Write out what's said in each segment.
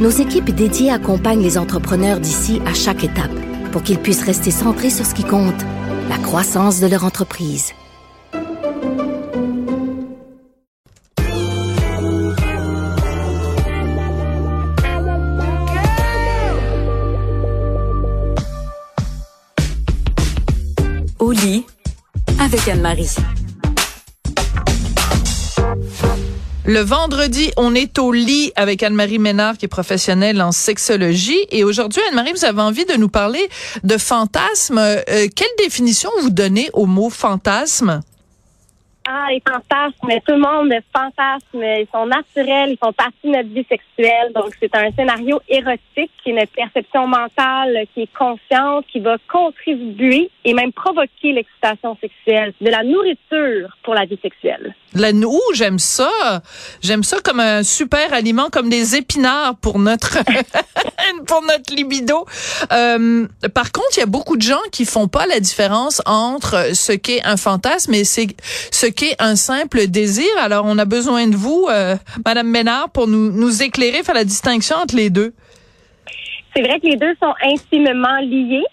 nos équipes dédiées accompagnent les entrepreneurs d'ici à chaque étape pour qu'ils puissent rester centrés sur ce qui compte, la croissance de leur entreprise. Au lit avec Anne-Marie. Le vendredi, on est au lit avec Anne-Marie Ménard, qui est professionnelle en sexologie. Et aujourd'hui, Anne-Marie, vous avez envie de nous parler de fantasme. Euh, quelle définition vous donnez au mot fantasme? Ah, les fantasmes, tout le monde fantasme, ils sont naturels, ils font partie de notre vie sexuelle. Donc, c'est un scénario érotique qui est une perception mentale qui est consciente, qui va contribuer et même provoquer l'excitation sexuelle. De la nourriture pour la vie sexuelle. La noux, j'aime ça. J'aime ça comme un super aliment, comme des épinards pour notre pour notre libido. Euh, par contre, il y a beaucoup de gens qui font pas la différence entre ce qu'est un fantasme et ce qu'est un simple désir. Alors, on a besoin de vous, euh, Madame Ménard, pour nous nous éclairer, faire la distinction entre les deux. C'est vrai que les deux sont intimement liés.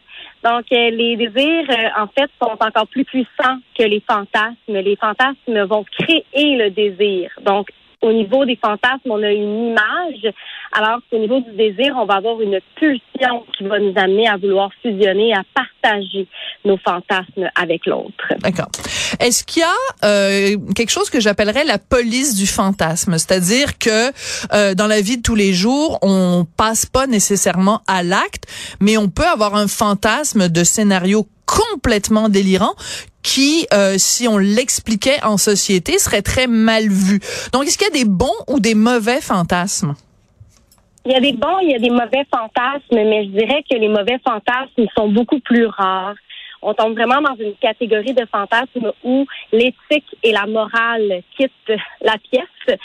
Donc, euh, les désirs, euh, en fait, sont encore plus puissants que les fantasmes. Les fantasmes vont créer le désir. Donc, au niveau des fantasmes, on a une image, alors qu'au niveau du désir, on va avoir une pulsion qui va nous amener à vouloir fusionner, à partager nos fantasmes avec l'autre. D'accord. Est-ce qu'il y a euh, quelque chose que j'appellerais la police du fantasme, c'est-à-dire que euh, dans la vie de tous les jours, on passe pas nécessairement à l'acte, mais on peut avoir un fantasme de scénario complètement délirant qui, euh, si on l'expliquait en société, serait très mal vu. Donc, est-ce qu'il y a des bons ou des mauvais fantasmes? Il y a des bons, il y a des mauvais fantasmes, mais je dirais que les mauvais fantasmes sont beaucoup plus rares. On tombe vraiment dans une catégorie de fantasmes où l'éthique et la morale quittent la pièce.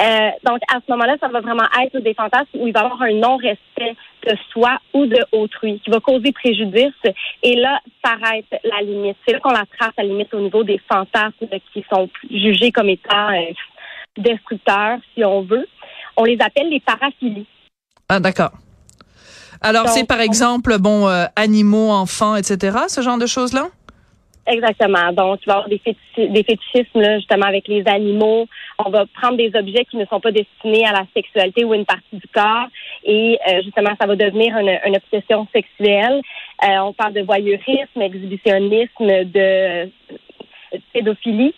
Euh, donc, à ce moment-là, ça va vraiment être des fantasmes où il va y avoir un non-respect de soi ou de autrui qui va causer préjudice. Et là, s'arrête la limite. C'est là qu'on la trace la limite au niveau des fantasmes qui sont jugés comme étant euh, destructeurs, si on veut. On les appelle les paraphilies. Ah, d'accord. Alors, c'est par exemple, bon, euh, animaux, enfants, etc., ce genre de choses-là? Exactement. Donc, tu vas avoir des, des fétichismes, là, justement, avec les animaux. On va prendre des objets qui ne sont pas destinés à la sexualité ou une partie du corps. Et, euh, justement, ça va devenir une, une obsession sexuelle. Euh, on parle de voyeurisme, exhibitionnisme, de pédophilie,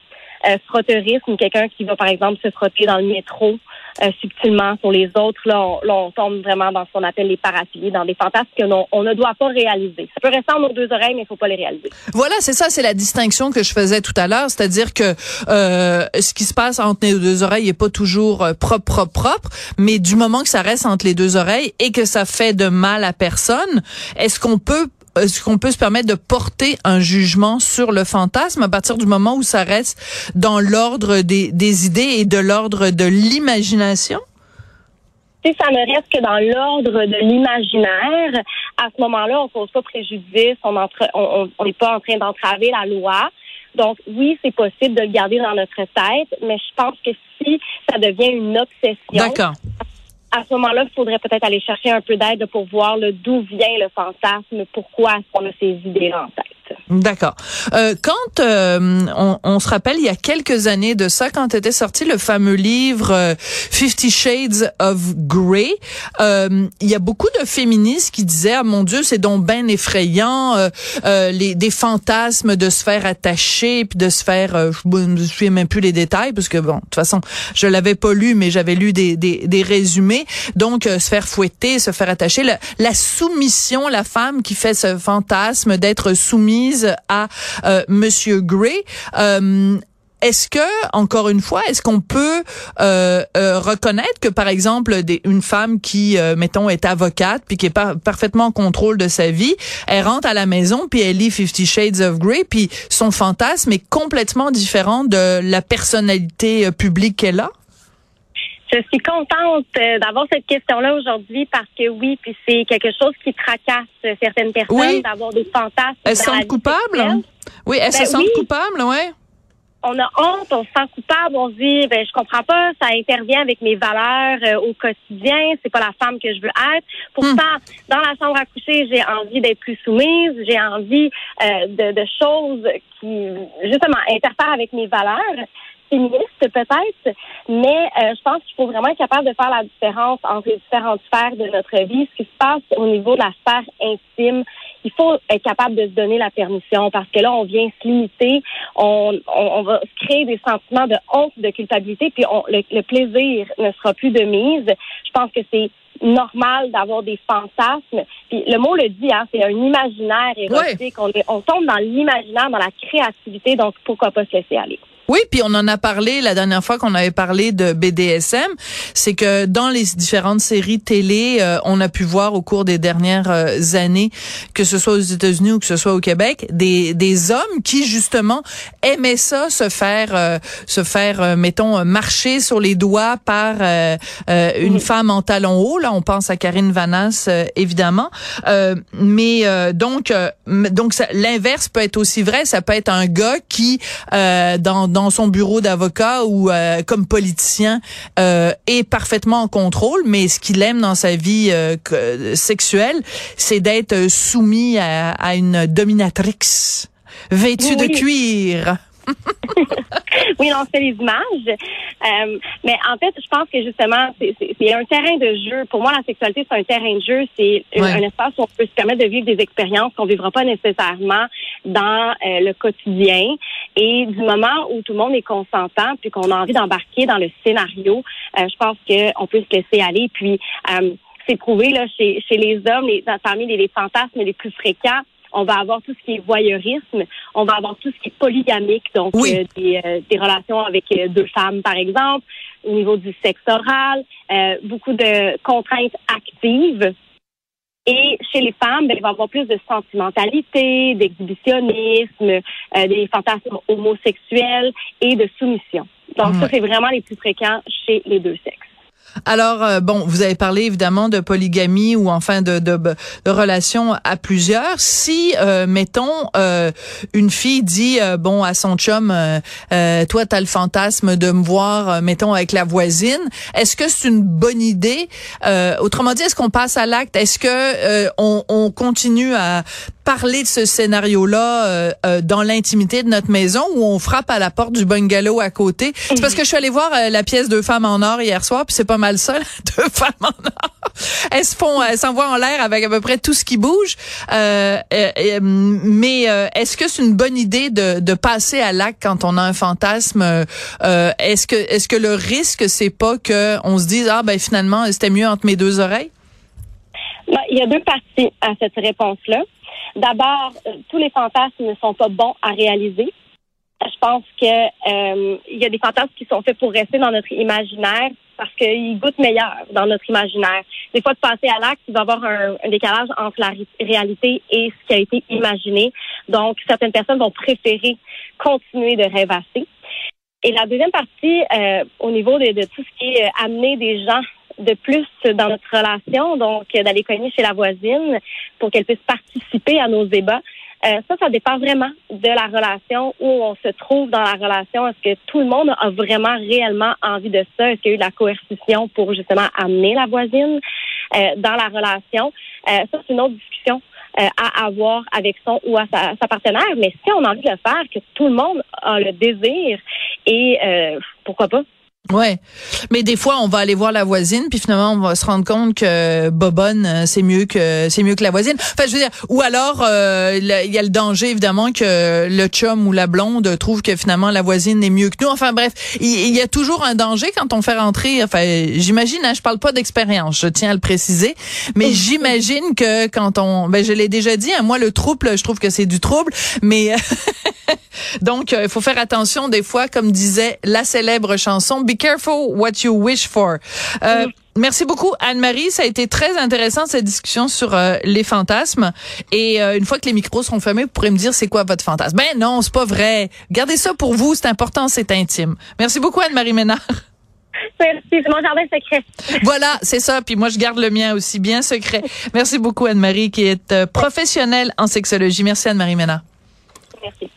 euh, frotterisme, quelqu'un qui va, par exemple, se frotter dans le métro euh, subtilement sur les autres. Là on, là, on tombe vraiment dans ce qu'on appelle les paraphilies, dans des fantasmes que l'on on ne doit pas réaliser. Ça peut rester en nos deux oreilles, mais il faut pas les réaliser. Voilà, c'est ça, c'est la distinction que je faisais tout à l'heure, c'est-à-dire que euh, ce qui se passe entre les deux oreilles est pas toujours euh, propre, propre, propre, mais du moment que ça reste entre les deux oreilles et que ça fait de mal à personne, est-ce qu'on peut est-ce qu'on peut se permettre de porter un jugement sur le fantasme à partir du moment où ça reste dans l'ordre des, des idées et de l'ordre de l'imagination? Si ça ne reste que dans l'ordre de l'imaginaire, à ce moment-là, on ne cause pas préjudice, on n'est on, on, pas en train d'entraver la loi. Donc, oui, c'est possible de le garder dans notre tête, mais je pense que si ça devient une obsession, D'accord à ce moment-là, il faudrait peut-être aller chercher un peu d'aide pour voir d'où vient le fantasme, pourquoi est-ce qu'on a ces idées-là en tête. D'accord. Euh, quand euh, on, on, se rappelle il y a quelques années de ça, quand était sorti le fameux livre euh, Fifty Shades of Grey, euh, il y a beaucoup de féministes qui disaient ah mon Dieu c'est donc ben effrayant euh, les des fantasmes de se faire attacher puis de se faire je me souviens même plus les détails parce que bon de toute façon je l'avais pas lu mais j'avais lu des, des, des résumés donc se faire fouetter se faire attacher la, la soumission la femme qui fait ce fantasme d'être soumise à euh, Monsieur Gray. Euh, est-ce que, encore une fois, est-ce qu'on peut euh, euh, reconnaître que, par exemple, des, une femme qui, euh, mettons, est avocate, puis qui est pas parfaitement en contrôle de sa vie, elle rentre à la maison, puis elle lit Fifty Shades of Grey, puis son fantasme est complètement différent de la personnalité publique qu'elle a? Je suis contente d'avoir cette question-là aujourd'hui parce que oui, puis c'est quelque chose qui tracasse certaines personnes d'avoir des fantasmes. Elles se sentent coupables? Oui, elles se ben sentent coupables, ouais on a honte, on se sent coupable, on se dit ben je comprends pas, ça intervient avec mes valeurs euh, au quotidien, c'est pas la femme que je veux être. Pourtant, hmm. dans la chambre à coucher, j'ai envie d'être plus soumise, j'ai envie euh, de, de, choses qui justement interfèrent avec mes valeurs féministes peut-être, mais euh, je pense qu'il faut vraiment être capable de faire la différence entre les différentes sphères de notre vie, ce qui se passe au niveau de la sphère intime il faut être capable de se donner la permission parce que là, on vient se limiter, on, on, va se créer des sentiments de honte, de culpabilité, puis on, le, plaisir ne sera plus de mise. Je pense que c'est normal d'avoir des fantasmes. Puis le mot le dit, hein, c'est un imaginaire érotique. On, on tombe dans l'imaginaire, dans la créativité, donc pourquoi pas se laisser aller. Oui, puis on en a parlé la dernière fois qu'on avait parlé de BDSM, c'est que dans les différentes séries télé, euh, on a pu voir au cours des dernières euh, années, que ce soit aux États-Unis ou que ce soit au Québec, des, des hommes qui justement aimaient ça, se faire euh, se faire mettons marcher sur les doigts par une femme en talons hauts. Là, on pense à Karine Vanasse évidemment, mais donc donc l'inverse peut être aussi vrai. Ça peut être un gars qui dans dans son bureau d'avocat ou euh, comme politicien euh, est parfaitement en contrôle, mais ce qu'il aime dans sa vie euh, sexuelle, c'est d'être soumis à, une dominatrix vêtue de cuir. oui, lancer les images. Euh, mais en fait, je pense que justement, c'est un terrain de jeu. Pour moi, la sexualité, c'est un terrain de jeu. C'est un espace où on peut se permettre de vivre des expériences qu'on vivra pas nécessairement dans euh, le quotidien. Et du moment où tout le monde est consentant, puis qu'on a envie d'embarquer dans le scénario, euh, je pense qu'on peut se laisser aller. Puis c'est prouvé là chez, chez les hommes, les, parmi les, les fantasmes les plus fréquents on va avoir tout ce qui est voyeurisme, on va avoir tout ce qui est polygamique, donc euh, euh, des, relations avec euh, deux femmes, par exemple, au niveau du sexe oral, beaucoup de contraintes actives. Et chez les femmes, ben, il va y avoir plus de sentimentalité, d'exhibitionnisme, des fantasmes homosexuels et de soumission. Donc, ça, c'est vraiment les plus fréquents chez les deux sexes. Alors, euh, bon, vous avez parlé évidemment de polygamie ou enfin de, de, de relations à plusieurs. Si, euh, mettons, euh, une fille dit, bon, à son chum, toi, tu as le fantasme de me voir, mettons, avec la voisine, est-ce que c'est une bonne idée? autrement dit, est-ce qu'on passe à l'acte? Est-ce que on, on continue à parler de ce scénario-là euh, euh, dans l'intimité de notre maison où on frappe à la porte du bungalow à côté? C'est parce que je suis allée voir euh, la pièce Deux femmes en or hier soir, puis c'est pas mal ça, Deux femmes en or. Elles se font, elles s'envoient en l'air avec à peu près tout ce qui bouge. mais est-ce que c'est une bonne idée de, de passer à l'acte quand on a un fantasme? Est-ce que est-ce que le risque c'est pas que on se dise ah ben finalement c'était mieux entre mes deux oreilles? Ben, il y a deux parties à cette réponse-là. D'abord, euh, tous les fantasmes ne sont pas bons à réaliser. Je pense que euh, il y a des fantasmes qui sont faits pour rester dans notre imaginaire parce qu'ils goûtent meilleur dans notre imaginaire. Des fois, de passer à l'acte, il va y avoir un, décalage entre la réalité et ce qui a été imaginé. Donc, certaines personnes vont préférer continuer de rêvasser. Et la deuxième partie, euh, au niveau de, de, tout ce qui est amener des gens de plus dans notre relation, donc d'aller cogner chez la voisine pour qu'elle puisse participer à nos débats. Euh, ça, ça dépend vraiment de la relation où on se trouve dans la relation. Est-ce que tout le monde a vraiment réellement envie de ça? Est-ce qu'il y a eu de la coercition pour justement amener la voisine euh, dans la relation? Euh, ça, c'est une autre discussion à avoir avec son ou à sa, sa, partenaire. Mais si on a envie de le faire, que tout le monde a le désir et pourquoi pas? Ouais, mais des fois on va aller voir la voisine puis finalement on va se rendre compte que Bobonne euh, c'est mieux que c'est mieux que la voisine. Enfin je veux dire ou alors euh, il y a le danger évidemment que le chum ou la blonde trouve que finalement la voisine est mieux que nous. Enfin bref, il y, a toujours un danger quand on fait rentrer. Enfin j'imagine, hein, je parle pas d'expérience, je tiens à le préciser, mais j'imagine que quand on, ben je l'ai déjà dit, hein, moi le trouble, je trouve que c'est du trouble, mais donc euh, il faut faire attention des fois, comme disait la célèbre chanson careful what you wish for. Euh, Merci beaucoup, Anne-Marie. Ça a été très intéressant, cette discussion sur euh, les fantasmes. Et euh, une fois que les micros seront fermés, vous pourrez me dire c'est quoi votre fantasme. Ben non, c'est pas vrai. Gardez ça pour vous, c'est important, c'est intime. Merci beaucoup, Anne-Marie Ménard. Merci, c'est mon jardin secret. Voilà, c'est ça. Puis moi, je garde le mien aussi bien secret. Merci beaucoup, Anne-Marie, qui est professionnelle en sexologie. Merci, Anne-Marie Ménard. Merci.